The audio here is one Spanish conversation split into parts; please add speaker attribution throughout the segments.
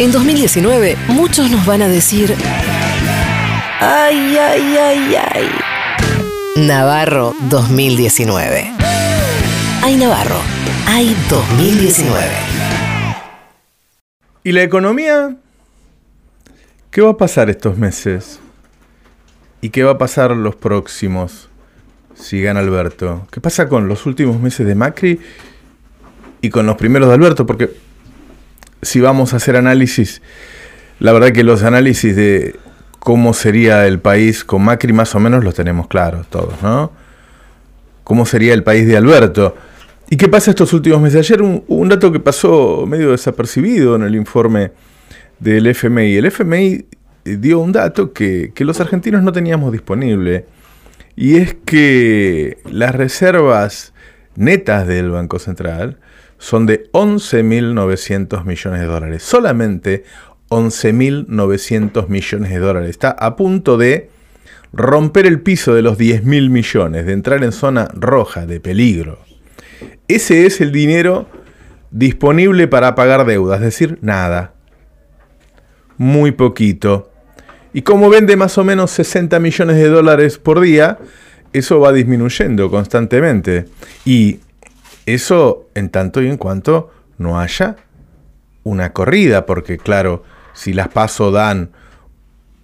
Speaker 1: En 2019, muchos nos van a decir, ay, ay, ay, ay. Navarro 2019. Ay, Navarro, ay 2019.
Speaker 2: ¿Y la economía? ¿Qué va a pasar estos meses? ¿Y qué va a pasar los próximos si gana Alberto? ¿Qué pasa con los últimos meses de Macri y con los primeros de Alberto? Porque si vamos a hacer análisis, la verdad que los análisis de cómo sería el país con Macri más o menos los tenemos claros todos, ¿no? ¿Cómo sería el país de Alberto? ¿Y qué pasa estos últimos meses? Ayer un, dato que pasó medio desapercibido en el informe del FMI. El FMI dio un dato que, que los argentinos no teníamos disponible. Y es que las reservas netas del Banco Central son de 11.900 millones de dólares. Solamente 11.900 millones de dólares. Está a punto de romper el piso de los 10.000 millones, de entrar en zona roja, de peligro. Ese es el dinero disponible para pagar deudas, es decir, nada. Muy poquito. Y como vende más o menos 60 millones de dólares por día, eso va disminuyendo constantemente. Y eso en tanto y en cuanto no haya una corrida, porque claro, si las paso dan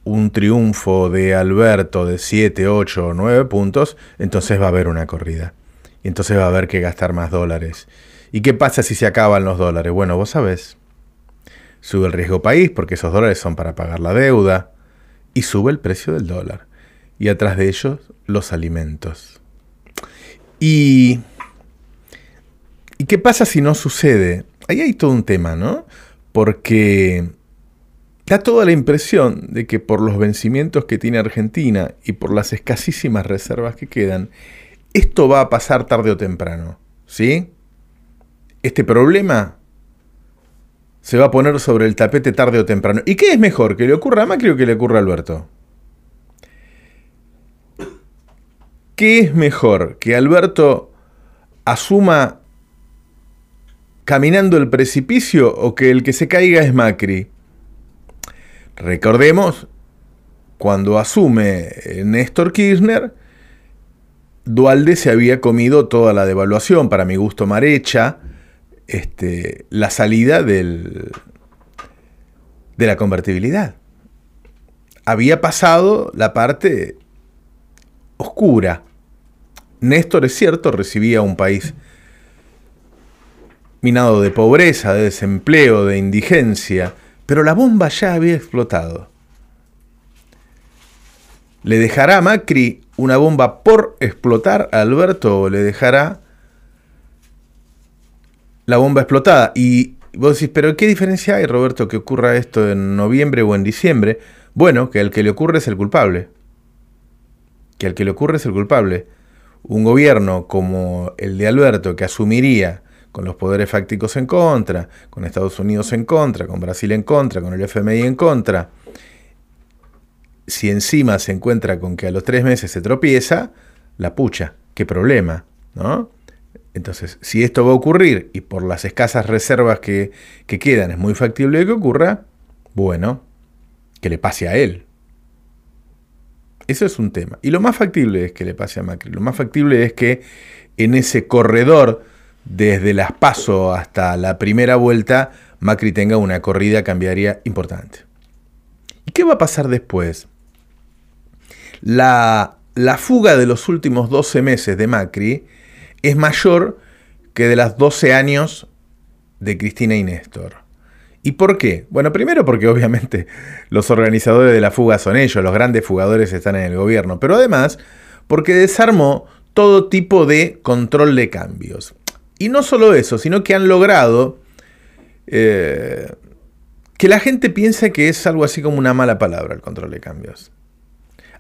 Speaker 2: un triunfo de Alberto de 7, 8 o 9 puntos, entonces va a haber una corrida. Y entonces va a haber que gastar más dólares. ¿Y qué pasa si se acaban los dólares? Bueno, vos sabés. Sube el riesgo país porque esos dólares son para pagar la deuda. Y sube el precio del dólar. Y atrás de ellos los alimentos. Y ¿Y qué pasa si no sucede? Ahí hay todo un tema, ¿no? Porque da toda la impresión de que por los vencimientos que tiene Argentina y por las escasísimas reservas que quedan, esto va a pasar tarde o temprano, ¿sí? Este problema se va a poner sobre el tapete tarde o temprano. ¿Y qué es mejor, que le ocurra a Macri o que le ocurra a Alberto? ¿Qué es mejor, que Alberto asuma caminando el precipicio o que el que se caiga es Macri. Recordemos, cuando asume Néstor Kirchner, Dualde se había comido toda la devaluación, para mi gusto mal hecha, este, la salida del, de la convertibilidad. Había pasado la parte oscura. Néstor, es cierto, recibía un país minado de pobreza, de desempleo, de indigencia, pero la bomba ya había explotado. ¿Le dejará a Macri una bomba por explotar a Alberto o le dejará la bomba explotada? Y vos decís, pero ¿qué diferencia hay, Roberto, que ocurra esto en noviembre o en diciembre? Bueno, que al que le ocurre es el culpable. Que al que le ocurre es el culpable. Un gobierno como el de Alberto, que asumiría con los poderes fácticos en contra, con Estados Unidos en contra, con Brasil en contra, con el FMI en contra, si encima se encuentra con que a los tres meses se tropieza, la pucha, qué problema, ¿no? Entonces, si esto va a ocurrir y por las escasas reservas que, que quedan es muy factible que ocurra, bueno, que le pase a él. Eso es un tema. Y lo más factible es que le pase a Macri. Lo más factible es que en ese corredor desde las PASO hasta la primera vuelta, Macri tenga una corrida cambiaría importante. ¿Y qué va a pasar después? La, la fuga de los últimos 12 meses de Macri es mayor que de las 12 años de Cristina y Néstor. ¿Y por qué? Bueno, primero porque obviamente los organizadores de la fuga son ellos, los grandes fugadores están en el gobierno, pero además porque desarmó todo tipo de control de cambios. Y no solo eso, sino que han logrado eh, que la gente piense que es algo así como una mala palabra el control de cambios.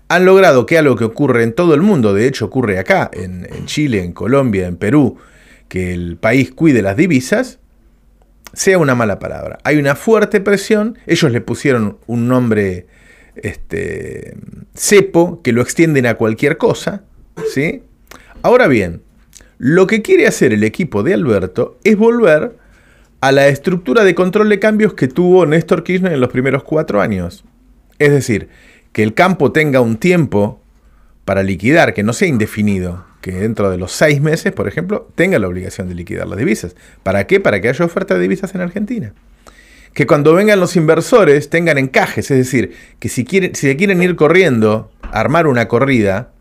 Speaker 2: Han logrado que algo que ocurre en todo el mundo, de hecho ocurre acá, en, Chile, en Colombia, en Perú, que el país cuide las divisas, sea una mala palabra. Hay una fuerte presión, ellos le pusieron un nombre este, cepo, que lo extienden a cualquier cosa, ¿sí? Ahora bien, lo que quiere hacer el equipo de Alberto es volver a la estructura de control de cambios que tuvo Néstor Kirchner en los primeros cuatro años. Es decir, que el campo tenga un tiempo para liquidar, que no sea indefinido, que dentro de los seis meses, por ejemplo, tenga la obligación de liquidar las divisas. ¿Para qué? Para que haya oferta de divisas en Argentina. Que cuando vengan los inversores tengan encajes, es decir, que si, quieren, si quieren ir corriendo, armar una corrida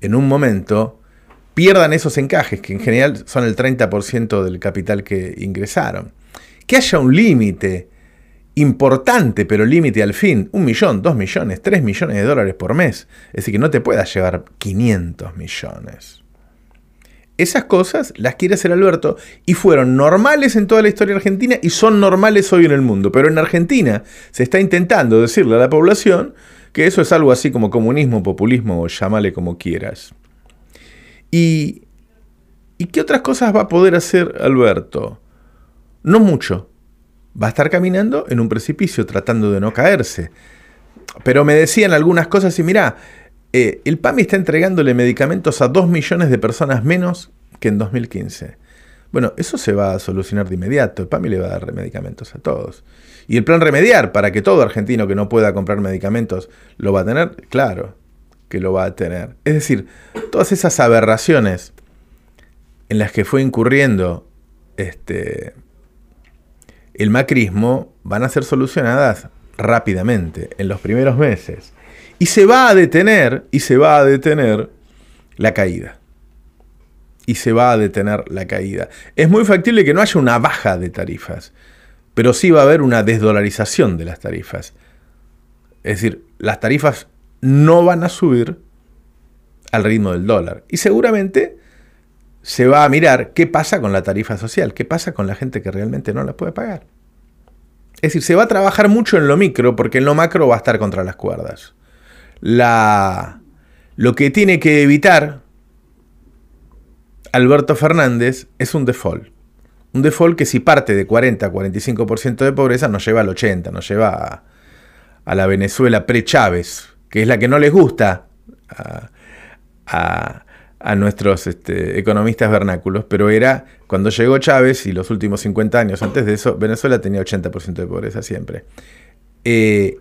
Speaker 2: en un momento, pierdan esos encajes, que en general son el 30% del capital que ingresaron. Que haya un límite importante, pero límite al fin, un millón, dos millones, tres millones de dólares por mes. Es decir, que no te puedas llevar 500 millones. Esas cosas las quiere hacer Alberto y fueron normales en toda la historia argentina y son normales hoy en el mundo. Pero en Argentina se está intentando decirle a la población que eso es algo así como comunismo, populismo o llámale como quieras. ¿Y, ¿Y qué otras cosas va a poder hacer Alberto? No mucho. Va a estar caminando en un precipicio tratando de no caerse. Pero me decían algunas cosas y mirá, eh, el PAMI está entregándole medicamentos a 2 millones de personas menos que en 2015. Bueno, eso se va a solucionar de inmediato. El PAMI le va a dar medicamentos a todos. Y el plan remediar para que todo argentino que no pueda comprar medicamentos lo va a tener, claro que lo va a tener. Es decir, todas esas aberraciones en las que fue incurriendo este, el macrismo van a ser solucionadas rápidamente, en los primeros meses. Y se va a detener, y se va a detener la caída. Y se va a detener la caída. Es muy factible que no haya una baja de tarifas, pero sí va a haber una desdolarización de las tarifas. Es decir, las tarifas no van a subir al ritmo del dólar. Y seguramente se va a mirar qué pasa con la tarifa social, qué pasa con la gente que realmente no la puede pagar. Es decir, se va a trabajar mucho en lo micro porque en lo macro va a estar contra las cuerdas. La, lo que tiene que evitar Alberto Fernández es un default. Un default que si parte de 40 a 45% de pobreza nos lleva al 80, nos lleva a, a la Venezuela pre-Chávez, que es la que no les gusta a, nuestros este, economistas vernáculos, pero era cuando llegó Chávez y los últimos 50 años antes de eso, Venezuela tenía 80% de pobreza siempre. Eh,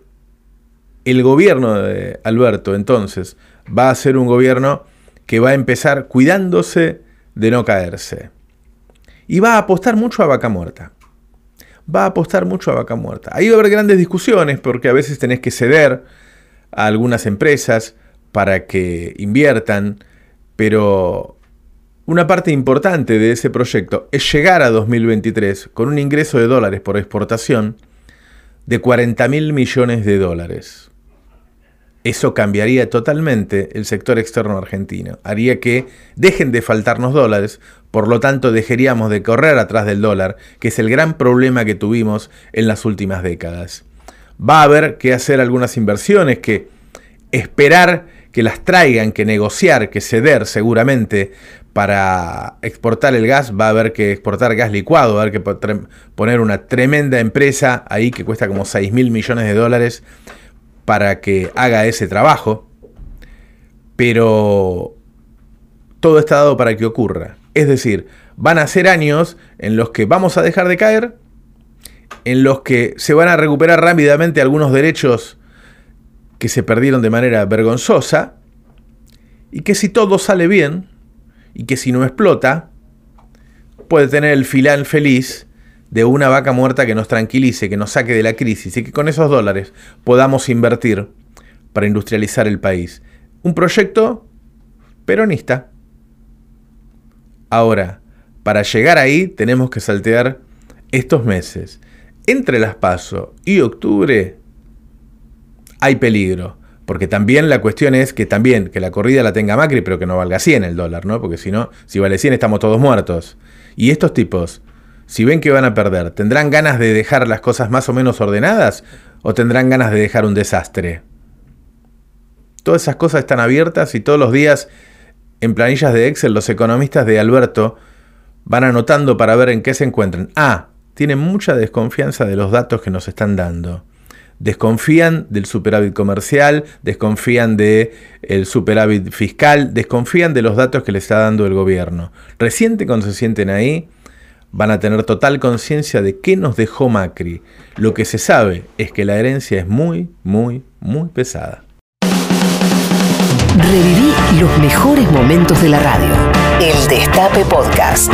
Speaker 2: el gobierno de Alberto entonces va a ser un gobierno que va a empezar cuidándose de no caerse. Y va a apostar mucho a vaca muerta. Va a apostar mucho a vaca muerta. Ahí va a haber grandes discusiones porque a veces tenés que ceder a algunas empresas para que inviertan, pero una parte importante de ese proyecto es llegar a 2023 con un ingreso de dólares por exportación de 40 mil millones de dólares. Eso cambiaría totalmente el sector externo argentino. Haría que dejen de faltarnos dólares, por lo tanto dejaríamos de correr atrás del dólar, que es el gran problema que tuvimos en las últimas décadas. Va a haber que hacer algunas inversiones, que esperar que las traigan, que negociar, que ceder seguramente para exportar el gas, va a haber que exportar gas licuado, va a haber que poner una tremenda empresa ahí que cuesta como 6 mil millones de dólares para que haga ese trabajo, pero todo está dado para que ocurra. Es decir, van a ser años en los que vamos a dejar de caer, en los que se van a recuperar rápidamente algunos derechos que se perdieron de manera vergonzosa, y que si todo sale bien, y que si no explota, puede tener el filán feliz de una vaca muerta que nos tranquilice, que nos saque de la crisis y que con esos dólares podamos invertir para industrializar el país. Un proyecto peronista. Ahora, para llegar ahí tenemos que saltear estos meses. Entre las PASO y octubre hay peligro. Porque también la cuestión es que también que la corrida la tenga Macri, pero que no valga 100 el dólar, ¿no? Porque si no, si vale 100 estamos todos muertos. Y estos tipos si ven que van a perder, ¿tendrán ganas de dejar las cosas más o menos ordenadas o tendrán ganas de dejar un desastre? Todas esas cosas están abiertas y todos los días en planillas de Excel los economistas de Alberto van anotando para ver en qué se encuentran. Ah, tienen mucha desconfianza de los datos que nos están dando. Desconfían del superávit comercial, desconfían del superávit fiscal, desconfían de los datos que les está dando el gobierno. Reciente cuando se sienten ahí, van a tener total conciencia de qué nos dejó Macri. Lo que se sabe es que la herencia es muy, muy, muy pesada.
Speaker 1: Reviví los mejores momentos de la radio. El Destape Podcast.